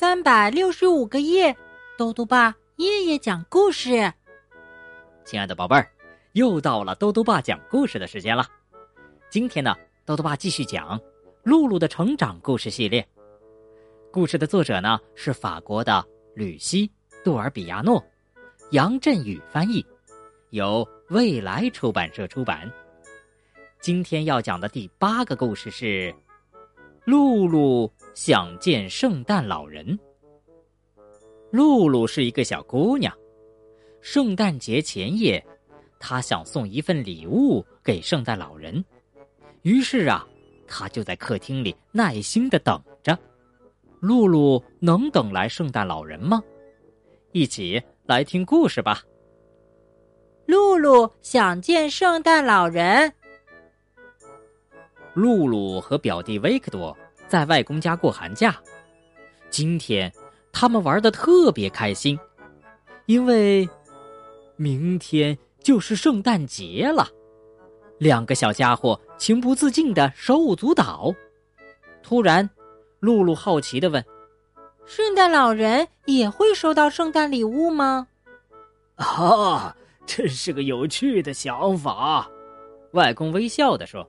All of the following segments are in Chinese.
三百六十五个夜，豆豆爸夜夜讲故事。亲爱的宝贝儿，又到了豆豆爸讲故事的时间了。今天呢，豆豆爸继续讲《露露的成长故事系列》。故事的作者呢是法国的吕西·杜尔比亚诺，杨振宇翻译，由未来出版社出版。今天要讲的第八个故事是。露露想见圣诞老人。露露是一个小姑娘，圣诞节前夜，她想送一份礼物给圣诞老人，于是啊，她就在客厅里耐心的等着。露露能等来圣诞老人吗？一起来听故事吧。露露想见圣诞老人。露露和表弟维克多在外公家过寒假，今天他们玩的特别开心，因为明天就是圣诞节了。两个小家伙情不自禁的手舞足蹈。突然，露露好奇的问：“圣诞老人也会收到圣诞礼物吗？”啊，真是个有趣的想法。外公微笑的说。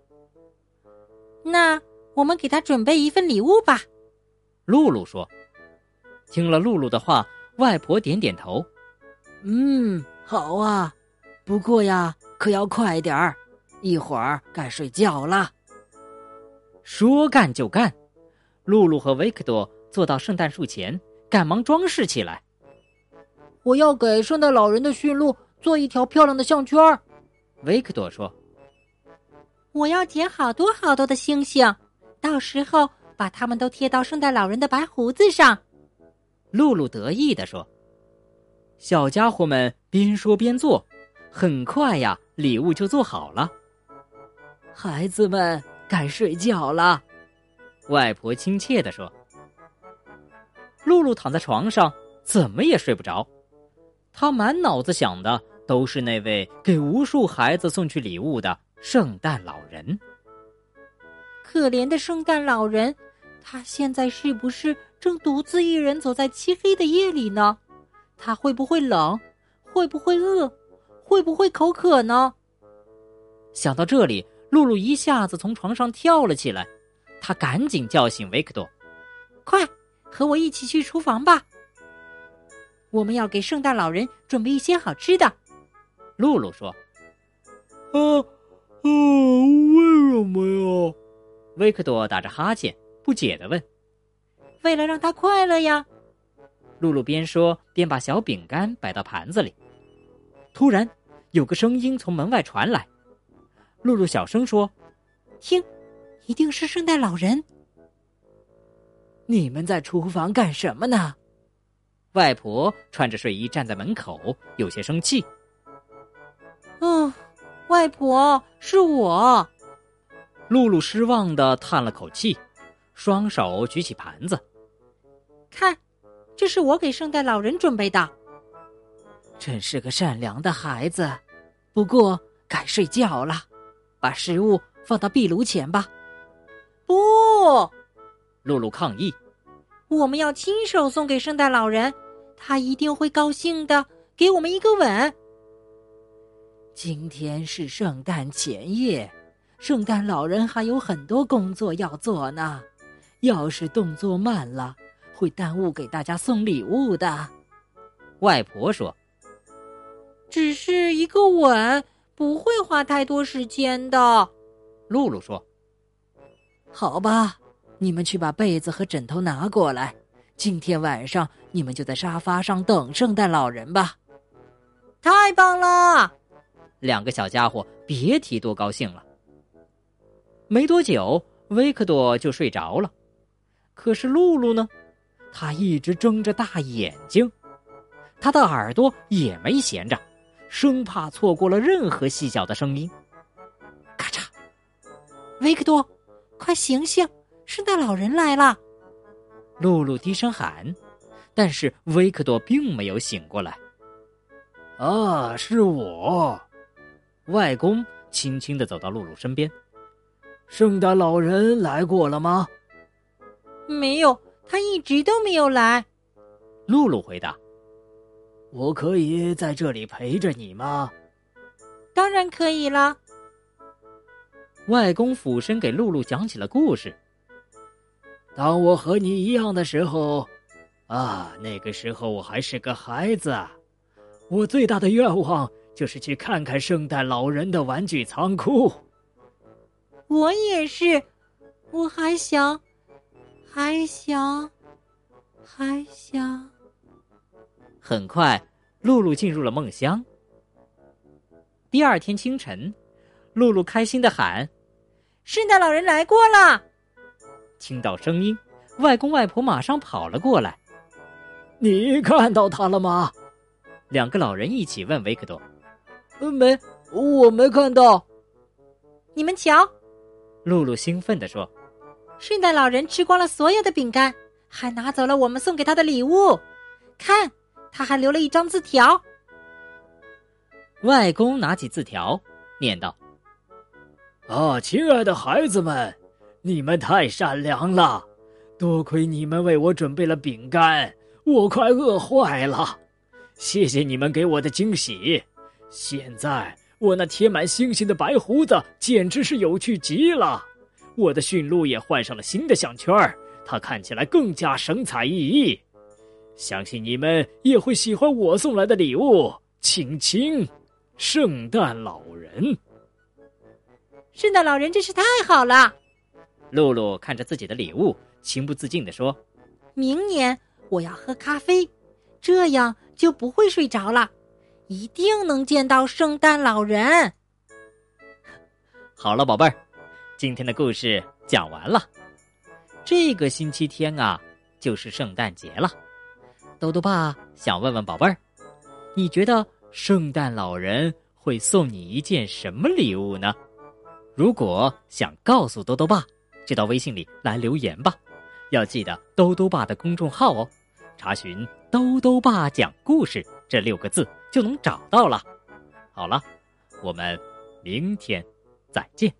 那我们给他准备一份礼物吧，露露说。听了露露的话，外婆点点头。嗯，好啊，不过呀，可要快点儿，一会儿该睡觉了。说干就干，露露和维克多坐到圣诞树前，赶忙装饰起来。我要给圣诞老人的驯鹿做一条漂亮的项圈维克多说。我要捡好多好多的星星，到时候把它们都贴到圣诞老人的白胡子上。露露得意地说：“小家伙们边说边做，很快呀，礼物就做好了。”孩子们该睡觉了，外婆亲切地说。露露躺在床上，怎么也睡不着，她满脑子想的都是那位给无数孩子送去礼物的。圣诞老人，可怜的圣诞老人，他现在是不是正独自一人走在漆黑的夜里呢？他会不会冷？会不会饿？会不会口渴呢？想到这里，露露一下子从床上跳了起来，她赶紧叫醒维克多：“快，和我一起去厨房吧！我们要给圣诞老人准备一些好吃的。”露露说：“啊。”啊，为什么呀？维克多打着哈欠，不解的问：“为了让他快乐呀。”露露边说边把小饼干摆到盘子里。突然，有个声音从门外传来。露露小声说：“听，一定是圣诞老人。”你们在厨房干什么呢？外婆穿着睡衣站在门口，有些生气。嗯。外婆，是我。露露失望的叹了口气，双手举起盘子，看，这是我给圣诞老人准备的。真是个善良的孩子，不过该睡觉了，把食物放到壁炉前吧。不，露露抗议。我们要亲手送给圣诞老人，他一定会高兴的，给我们一个吻。今天是圣诞前夜，圣诞老人还有很多工作要做呢。要是动作慢了，会耽误给大家送礼物的。外婆说：“只是一个吻，不会花太多时间的。”露露说：“好吧，你们去把被子和枕头拿过来。今天晚上你们就在沙发上等圣诞老人吧。”太棒了！两个小家伙别提多高兴了。没多久，维克多就睡着了，可是露露呢？她一直睁着大眼睛，她的耳朵也没闲着，生怕错过了任何细小的声音。咔嚓！维克多，快醒醒！圣诞老人来了！露露低声喊，但是维克多并没有醒过来。啊，是我。外公轻轻的走到露露身边。圣诞老人来过了吗？没有，他一直都没有来。露露回答：“我可以在这里陪着你吗？”当然可以了。外公俯身给露露讲起了故事。当我和你一样的时候，啊，那个时候我还是个孩子，我最大的愿望就是去看看圣诞老人的玩具仓库。我也是，我还想，还想，还想。很快，露露进入了梦乡。第二天清晨，露露开心的喊：“圣诞老人来过了！”听到声音，外公外婆马上跑了过来。“你看到他了吗？”两个老人一起问维克多。“没，我没看到。”你们瞧，露露兴奋地说：“圣诞老人吃光了所有的饼干，还拿走了我们送给他的礼物。看。”他还留了一张字条。外公拿起字条，念道：“啊，亲爱的孩子们，你们太善良了，多亏你们为我准备了饼干，我快饿坏了。谢谢你们给我的惊喜。现在我那贴满星星的白胡子简直是有趣极了。我的驯鹿也换上了新的项圈它看起来更加神采奕奕。”相信你们也会喜欢我送来的礼物，亲亲，圣诞老人。圣诞老人真是太好了。露露看着自己的礼物，情不自禁地说：“明年我要喝咖啡，这样就不会睡着了，一定能见到圣诞老人。”好了，宝贝儿，今天的故事讲完了。这个星期天啊，就是圣诞节了。豆豆爸想问问宝贝儿，你觉得圣诞老人会送你一件什么礼物呢？如果想告诉豆豆爸，就到微信里来留言吧。要记得豆豆爸的公众号哦，查询“豆豆爸讲故事”这六个字就能找到了。好了，我们明天再见。